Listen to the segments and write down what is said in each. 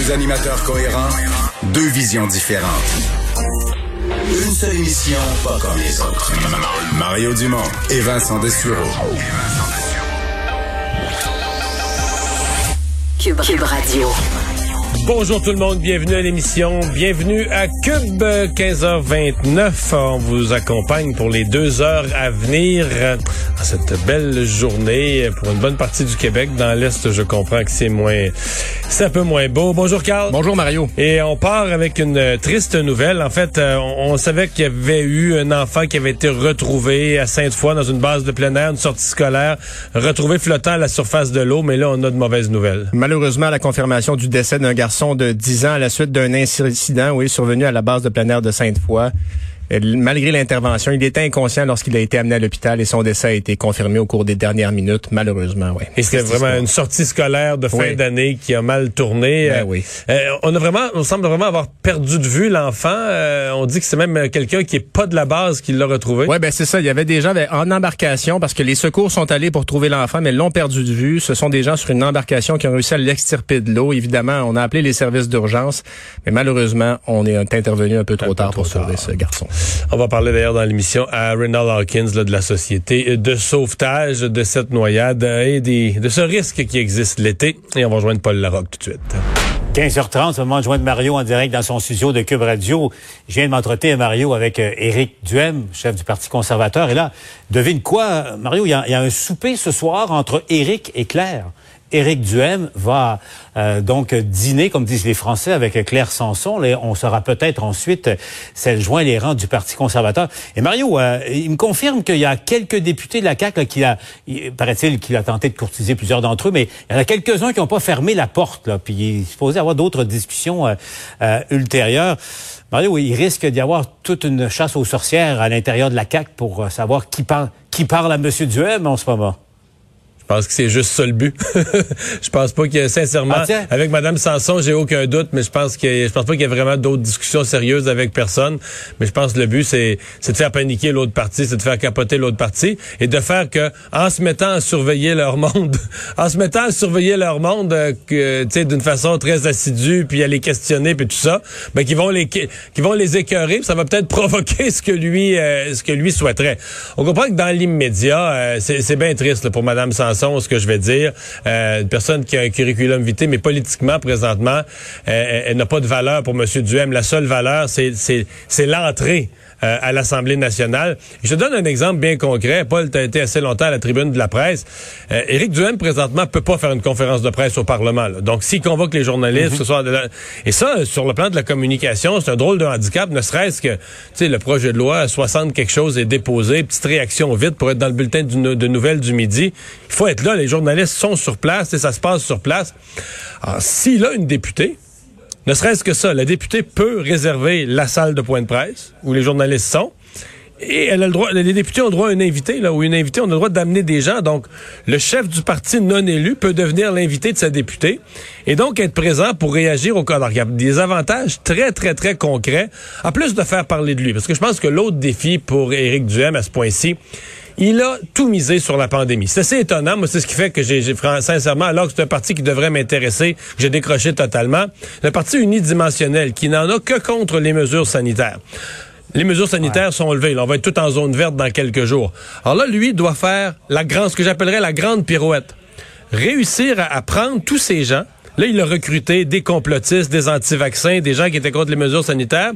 Deux animateurs cohérents, deux visions différentes. Une seule émission, pas comme les autres. Mario Dumont et Vincent Dessureau. Cube, Cube Radio. Bonjour tout le monde, bienvenue à l'émission, bienvenue à Cube 15h29. On vous accompagne pour les deux heures à venir cette belle journée pour une bonne partie du Québec. Dans l'Est, je comprends que c'est moins, c'est un peu moins beau. Bonjour Carl. Bonjour Mario. Et on part avec une triste nouvelle. En fait, euh, on, savait qu'il y avait eu un enfant qui avait été retrouvé à Sainte-Foy dans une base de plein air, une sortie scolaire, retrouvé flottant à la surface de l'eau, mais là, on a de mauvaises nouvelles. Malheureusement, la confirmation du décès d'un garçon de 10 ans à la suite d'un incident, oui, survenu à la base de plein air de Sainte-Foy. Euh, malgré l'intervention, il était inconscient lorsqu'il a été amené à l'hôpital et son décès a été confirmé au cours des dernières minutes, malheureusement. Ouais. Et c'était vraiment une sortie scolaire de fin d'année qui a mal tourné. Ben oui. Euh, on a vraiment, on semble vraiment avoir perdu de vue l'enfant. Euh, on dit que c'est même quelqu'un qui est pas de la base qui l'a retrouvé. Ouais, ben c'est ça. Il y avait des gens en embarcation parce que les secours sont allés pour trouver l'enfant, mais l'ont perdu de vue. Ce sont des gens sur une embarcation qui ont réussi à l'extirper de l'eau. Évidemment, on a appelé les services d'urgence, mais malheureusement, on est intervenu un peu trop tard pour sauver ce garçon. On va parler d'ailleurs dans l'émission à Renald Hawkins de la société de sauvetage de cette noyade et de ce risque qui existe l'été. Et on va rejoindre Paul Larocque tout de suite. 15h30, c'est le moment de joindre Mario en direct dans son studio de Cube Radio. Je viens de m'entretenir, Mario, avec euh, Éric Duhem, chef du Parti conservateur. Et là, devine quoi, Mario, il y, a, un souper ce soir entre Éric et Claire. Éric Duhem va euh, donc dîner, comme disent les Français, avec Claire Sanson. On sera peut-être ensuite celle joint les rangs du Parti conservateur. Et Mario, euh, il me confirme qu'il y a quelques députés de la CAQ qui a, paraît-il, qu'il a tenté de courtiser plusieurs d'entre eux, mais il y en a quelques-uns qui n'ont pas fermé la porte. Puis il est supposé avoir d'autres discussions euh, ultérieures. Mario, il risque d'y avoir toute une chasse aux sorcières à l'intérieur de la CAQ pour savoir qui parle, qui parle à M. Duhem en ce moment. Je pense que c'est juste ça le but. je pense pas que sincèrement ah, avec Madame Sanson, j'ai aucun doute, mais je pense que je pense pas qu'il y ait vraiment d'autres discussions sérieuses avec personne. Mais je pense que le but c'est de faire paniquer l'autre partie, c'est de faire capoter l'autre partie et de faire que en se mettant à surveiller leur monde, en se mettant à surveiller leur monde, euh, que tu sais d'une façon très assidue, puis à les questionner puis tout ça, ben qui vont les qui vont les écœurer, ça va peut-être provoquer ce que lui euh, ce que lui souhaiterait. On comprend que dans l'immédiat, euh, c'est bien triste pour Madame Sanson ce que je vais dire. Euh, une personne qui a un curriculum vitae, mais politiquement, présentement, euh, elle, n'a pas de valeur pour M. Duhem. La seule valeur, c'est l'entrée euh, à l'Assemblée nationale. Je te donne un exemple bien concret. Paul, tu as été assez longtemps à la tribune de la presse. Euh, Éric Duhem, présentement, peut pas faire une conférence de presse au Parlement. Donc, s'il convoque les journalistes, ce soir... Et ça, sur le plan de la communication, c'est un drôle de handicap, ne serait-ce que, tu sais, le projet de loi 60 quelque chose est déposé, petite réaction vite pour être dans le bulletin de nouvelles du midi. Il faut être là, les journalistes sont sur place, et ça se passe sur place. Alors, s'il a une députée, ne serait-ce que ça, la députée peut réserver la salle de point de presse où les journalistes sont. Et elle a le droit, les députés ont le droit à un invité, là, ou une invitée, on a le droit d'amener des gens. Donc, le chef du parti non élu peut devenir l'invité de sa députée et donc être présent pour réagir au cas. Alors, il y a des avantages très, très, très concrets, en plus de faire parler de lui. Parce que je pense que l'autre défi pour Éric Duhem à ce point-ci, il a tout misé sur la pandémie. C'est assez étonnant. Moi, c'est ce qui fait que j'ai, sincèrement, alors que c'est un parti qui devrait m'intéresser, j'ai décroché totalement. Le parti unidimensionnel qui n'en a que contre les mesures sanitaires. Les mesures sanitaires sont levées. on va être tout en zone verte dans quelques jours. Alors là, lui doit faire la grande, ce que j'appellerais la grande pirouette. Réussir à prendre tous ces gens Là, il a recruté des complotistes, des anti-vaccins, des gens qui étaient contre les mesures sanitaires.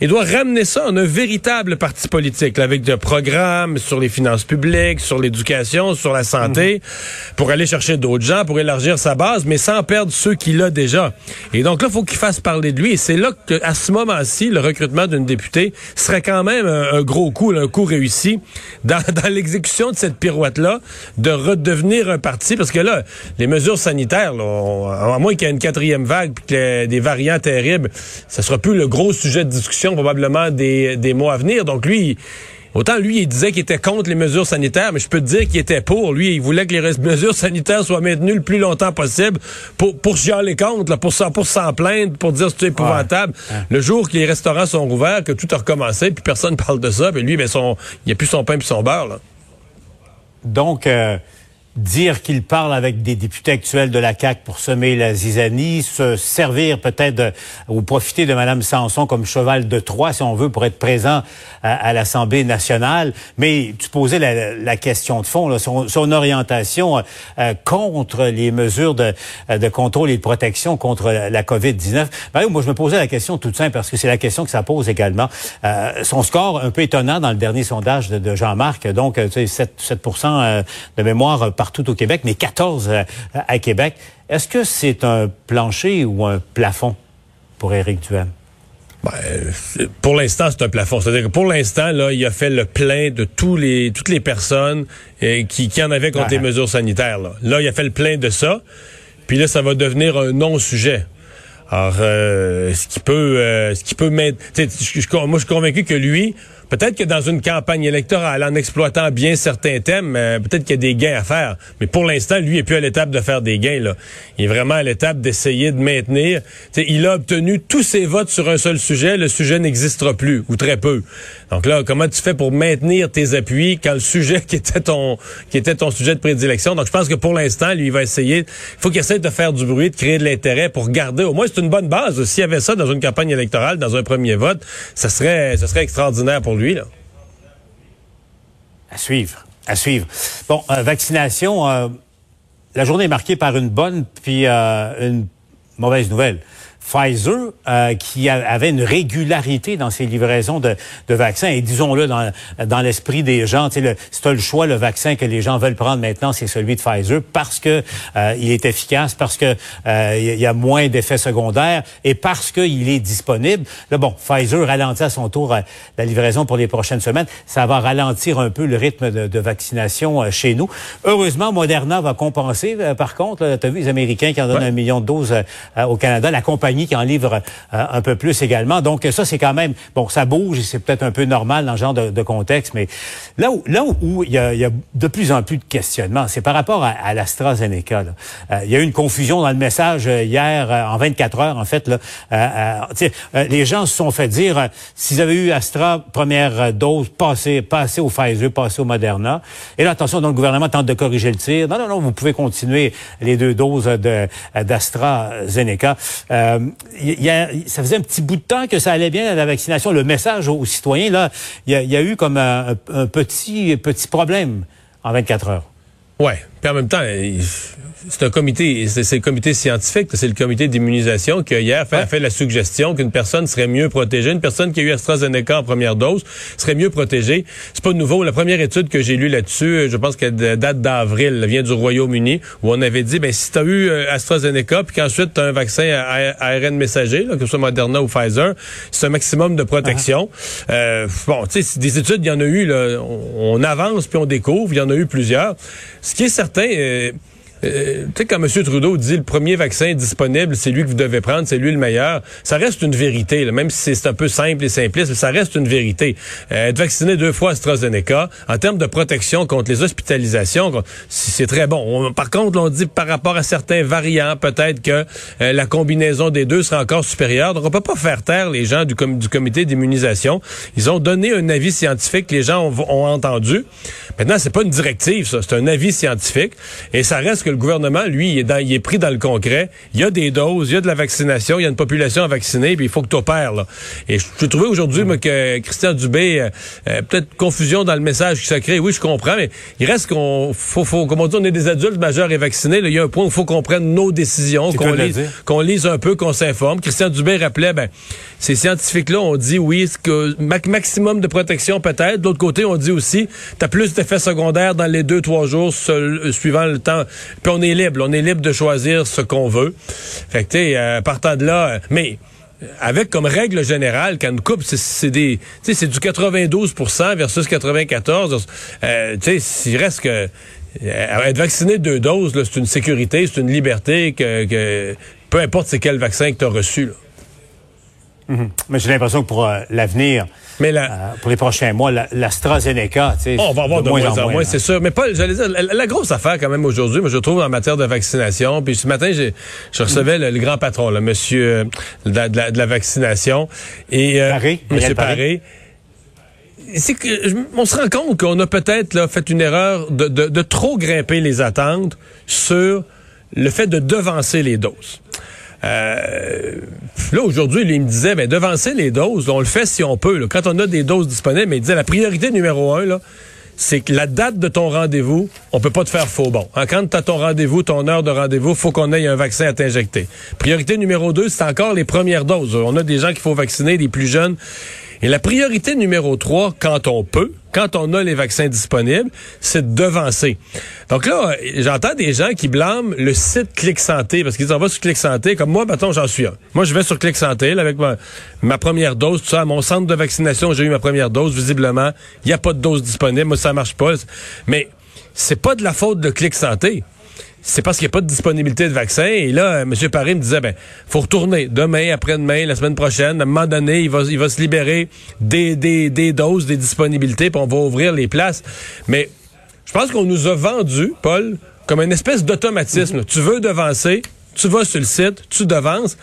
Il doit ramener ça en un véritable parti politique, avec des programmes sur les finances publiques, sur l'éducation, sur la santé, mhm. pour aller chercher d'autres gens, pour élargir sa base, mais sans perdre ceux qu'il a déjà. Et donc là, il faut qu'il fasse parler de lui. Et c'est là qu'à ce moment-ci, le recrutement d'une députée serait quand même un, gros coup, un coup réussi dans, dans l'exécution de cette pirouette-là, de redevenir un parti, parce que là, les mesures sanitaires, là, à moins qu'il y ait une quatrième vague, puis que des variants terribles, ça sera plus le gros sujet de discussion probablement des, des mois à venir. Donc lui, Autant lui, il disait qu'il était contre les mesures sanitaires, mais je peux te dire qu'il était pour. Lui, il voulait que les mesures sanitaires soient maintenues le plus longtemps possible pour, pour chialer contre, là, pour s'en pour s'en plaindre, pour dire que c'est épouvantable. Le jour que les restaurants sont rouverts, que tout a recommencé, puis personne parle de ça, puis lui, ben, son, il n'y a plus son pain puis son beurre. Là. Donc, euh, dire qu'il parle avec des députés actuels de la CAQ pour semer la zizanie, se servir peut-être ou profiter de Mme Sanson comme cheval de Troie, si on veut, pour être présent à, l'Assemblée nationale. Mais tu posais la, question de fond, là, son, orientation euh, contre les mesures de, de, contrôle et de protection contre la COVID-19. Ben, moi, je me posais la question toute simple, parce que c'est la question que ça pose également. Euh, son score un peu étonnant dans le dernier sondage de, Jean-Marc, donc tu sais, 7, 7 euh, de mémoire par partout au Québec, mais 14 euh, à Québec. Est-ce que c'est un plancher ou un plafond pour Éric Duhem? Ben, pour l'instant, c'est un plafond. C'est-à-dire que pour l'instant, là, il a fait le plein de tous les, toutes les personnes euh, qui, qui en avaient contre les mesures sanitaires. Là. là, il a fait le plein de ça. Puis là, ça va devenir un non-sujet. Alors, euh, ce qui peut, ce qui peut mettre, moi, je suis convaincu que lui, Peut-être que dans une campagne électorale, en exploitant bien certains thèmes, euh, peut-être qu'il y a des gains à faire. Mais pour l'instant, lui, il n'est plus à l'étape de faire des gains. Là. Il est vraiment à l'étape d'essayer de maintenir. il a obtenu tous ses votes sur un seul sujet. Le sujet n'existera plus, ou très peu. Donc là, comment tu fais pour maintenir tes appuis quand le sujet qui était ton qui était ton sujet de prédilection? Donc je pense que pour l'instant, lui, il va essayer. Il faut qu'il essaie de faire du bruit, de créer de l'intérêt pour garder. Au moins, c'est une bonne base. S'il y avait ça dans une campagne électorale, dans un premier vote, ça serait, ça serait extraordinaire pour À suivre. À suivre. Bon, euh, vaccination, euh, la journée est marquée par une bonne puis euh, une mauvaise nouvelle. Pfizer, euh, qui avait une régularité dans ses livraisons de, de vaccins. Et disons-le, dans, dans l'esprit des gens, sais, si tu as le choix, le vaccin que les gens veulent prendre maintenant, c'est celui de Pfizer parce que euh, il est efficace, parce que euh, il y a moins d'effets secondaires et parce qu'il est disponible. Là, bon, Pfizer ralentit à son tour la livraison pour les prochaines semaines. Ça va ralentir un peu le rythme de, de vaccination chez nous. Heureusement, Moderna va compenser. par contre, tu as vu les Américains qui en donnent un million de doses au Canada. La compagnie qui en livre euh, un peu plus également. Donc ça, c'est quand même, bon, ça bouge et c'est peut-être un peu normal dans ce genre de, contexte, mais là où, là où il y, a, de plus en plus de questionnements, c'est par rapport à, à l'AstraZeneca. Euh, il y a eu une confusion dans le message euh, hier, en 24 heures, en fait. Là, les gens se sont fait dire, s'ils avaient eu Astra, première dose, passez, passez au Pfizer, passez au Moderna. Et là, attention, donc le gouvernement tente de corriger le tir. Non, non, non, vous pouvez continuer les deux doses d'AstraZeneca ça faisait un petit bout de temps que ça allait bien la vaccination. Le message aux, citoyens, là, il y a, eu comme un, un, petit, petit problème en 24 heures. Ouais. Puis en même temps, c'est un comité, c'est le comité scientifique, c'est le comité d'immunisation qui hier fait, a fait la suggestion qu'une personne serait mieux protégée, une personne qui a eu AstraZeneca en première dose serait mieux protégée. C'est pas nouveau. La première étude que j'ai lue là-dessus, je pense qu'elle date d'avril, vient du Royaume-Uni, où on avait dit, ben si tu as eu euh, AstraZeneca, puis qu'ensuite tu as un vaccin à ARN messager, que ce soit Moderna ou Pfizer, c'est un maximum de protection. Ah. Euh, bon, tu sais, des études, il y en a eu, là, on, avance puis on découvre, il y en a eu plusieurs. Ce qui est certain, euh, euh, tu sais, quand M. Trudeau dit le premier vaccin disponible, c'est lui que vous devez prendre, c'est lui le meilleur, ça reste une vérité, là, même si c'est un peu simple et simpliste, ça reste une vérité. Euh, être vacciné deux fois AstraZeneca, en termes de protection contre les hospitalisations, c'est très bon. par contre, on dit par rapport à certains variants, peut-être que euh, la combinaison des deux sera encore supérieure. Donc, on peut pas faire taire les gens du, du comité d'immunisation. Ils ont donné un avis scientifique que les gens ont, ont entendu. Maintenant, c'est pas une directive, ça. C'est un avis scientifique. Et ça reste que le gouvernement, lui, il est, dans, il est pris dans le concret. Il y a des doses, il y a de la vaccination, il y a une population à vacciner, puis il faut que tu opères. Là. Et je trouvais aujourd'hui que Christian Dubé, euh, euh, peut-être confusion dans le message qui s'est créé. Oui, je comprends, mais il reste qu'on faut, faut comme on dit, on est des adultes majeurs et vaccinés. Là, il y a un point où il faut qu'on prenne nos décisions, qu'on lise, qu'on lise un peu, qu'on s'informe. Christian Dubé rappelait, ben, ces scientifiques-là ont dit oui, que maximum de protection peut-être. D'autre côté, on dit aussi, tu as plus d'effets secondaires dans les deux, trois jours suivant le temps. On est libre, on est libre de choisir ce qu'on veut. Fait que, tu sais, partant de là, mais avec comme règle générale qu'une coupe, c'est des, c'est du 92% versus 94. Euh, tu sais, il reste que euh, être vacciné deux doses, c'est une sécurité, c'est une liberté que, peu importe c'est quel vaccin que tu as reçu. Mm-hmm. Mais j'ai l'impression que pour euh, l'avenir, mais euh, pour les prochains mois, l'AstraZeneca, tu sais, on va avoir de, moins, en moins, c'est sûr. Mais pas, j'allais dire, la, grosse affaire quand même aujourd'hui, moi je trouve en matière de vaccination. Puis ce matin, je recevais le, grand patron, le monsieur euh, de, la, vaccination, et Paris, monsieur Paré. C'est que on se rend compte qu'on a peut-être fait une erreur de, de trop grimper les attentes sur le fait de devancer les doses. Euh, là, aujourd'hui, il me disait, ben, devancer les doses, on le fait si on peut. Quand on a des doses disponibles, mais il disait, la priorité numéro un, là, c'est que la date de ton rendez-vous, on peut pas te faire faux bon. Hein, quand tu as ton rendez-vous, ton heure de rendez-vous, faut qu'on ait un vaccin à t'injecter. Priorité numéro deux, c'est encore les premières doses. On a des gens qu'il faut vacciner, des plus jeunes. Et la priorité numéro 3, quand on peut, quand on a les vaccins disponibles, c'est de devancer. Donc là, j'entends des gens qui blâment le site Clic Santé parce qu'ils en vont sur Clic Santé. Comme moi, maintenant, j'en suis un. Moi, je vais sur Clic Santé avec ma, première dose, tout ça. À mon centre de vaccination, j'ai eu ma première dose. Visiblement, il n'y a pas de dose disponible. Moi, ça marche pas. Mais c'est pas de la faute de Clic Santé c'est parce qu'il n'y a pas de disponibilité de vaccin. Et là, M. Paris me disait, ben, faut retourner demain, après-demain, la semaine prochaine. À un moment donné, il va, il va se libérer des, des, des doses, des disponibilités, puis on va ouvrir les places. Mais je pense qu'on nous a vendu, Paul, comme une espèce d'automatisme. Tu veux devancer, tu vas sur le site, tu devances.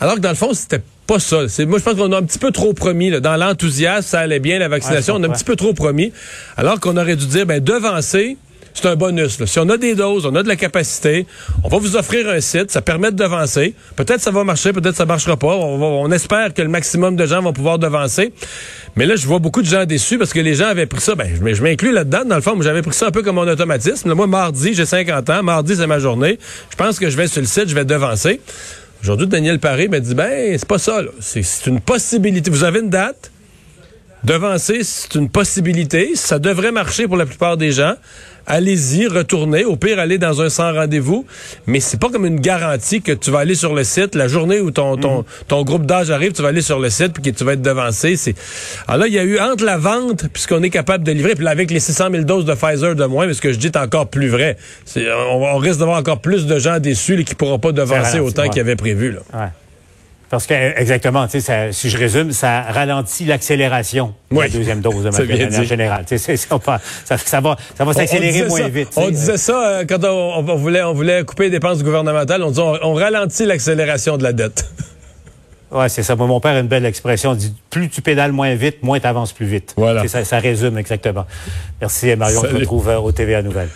Alors que dans le fond, c'était pas ça. Moi, je pense qu'on a un petit peu trop promis. Dans l'enthousiasme, ça allait bien, la vaccination. on a un petit peu trop promis. Alors qu'on aurait dû dire, ben, devancer, c'est un bonus. Si on a des doses, on a de la capacité, on va vous offrir un site, ça permet de devancer. Peut-être ça va marcher, peut-être ça marchera pas. On, espère que le maximum de gens vont pouvoir devancer. Mais là, je vois beaucoup de gens déçus parce que les gens avaient pris ça. Ben, je m'inclus là-dedans. Dans le fond, j'avais pris ça un peu comme mon automatisme. moi, mardi, j'ai 50 ans. Mardi, c'est ma journée. Je pense que je vais sur le site, je vais devancer. Aujourd'hui, Daniel Paré m'a dit, ben, c'est pas ça. C'est une possibilité. Vous avez une date? Devancer, c'est une possibilité. Ça devrait marcher pour la plupart des gens allez-y, retournez. Au pire, allez dans un sans rendez-vous. Mais c'est pas comme une garantie que tu vas aller sur le site la journée où ton, ton, mhm. ton groupe d'âge arrive, tu vas aller sur le site puis que tu vas être devancé. C'est... Alors là, il y a eu entre la vente puisqu'on est capable de livrer, puis là, avec les 600 000 doses de Pfizer de moins, mais ce que je dis est encore plus vrai. C'est, on, risque d'avoir encore plus de gens déçus là, qui pourront pas devancer autant qu'ils avaient prévu. Là. Ouais. Parce que, exactement, ça, si je résume, ça ralentit l'accélération de la deuxième dose de manière générale. Ça, ça, ça, va, ça va s'accélérer moins vite. On disait ça euh, quand on, voulait, on voulait couper les dépenses gouvernementales. On disait on, ralentit l'accélération de la dette. Oui, c'est ça. Mon père a une belle expression. Il dit plus tu pédales moins vite, moins tu avances plus vite. Voilà. Ça, ça résume exactement. Merci Mario. On se retrouve euh, au TVA Nouvelle.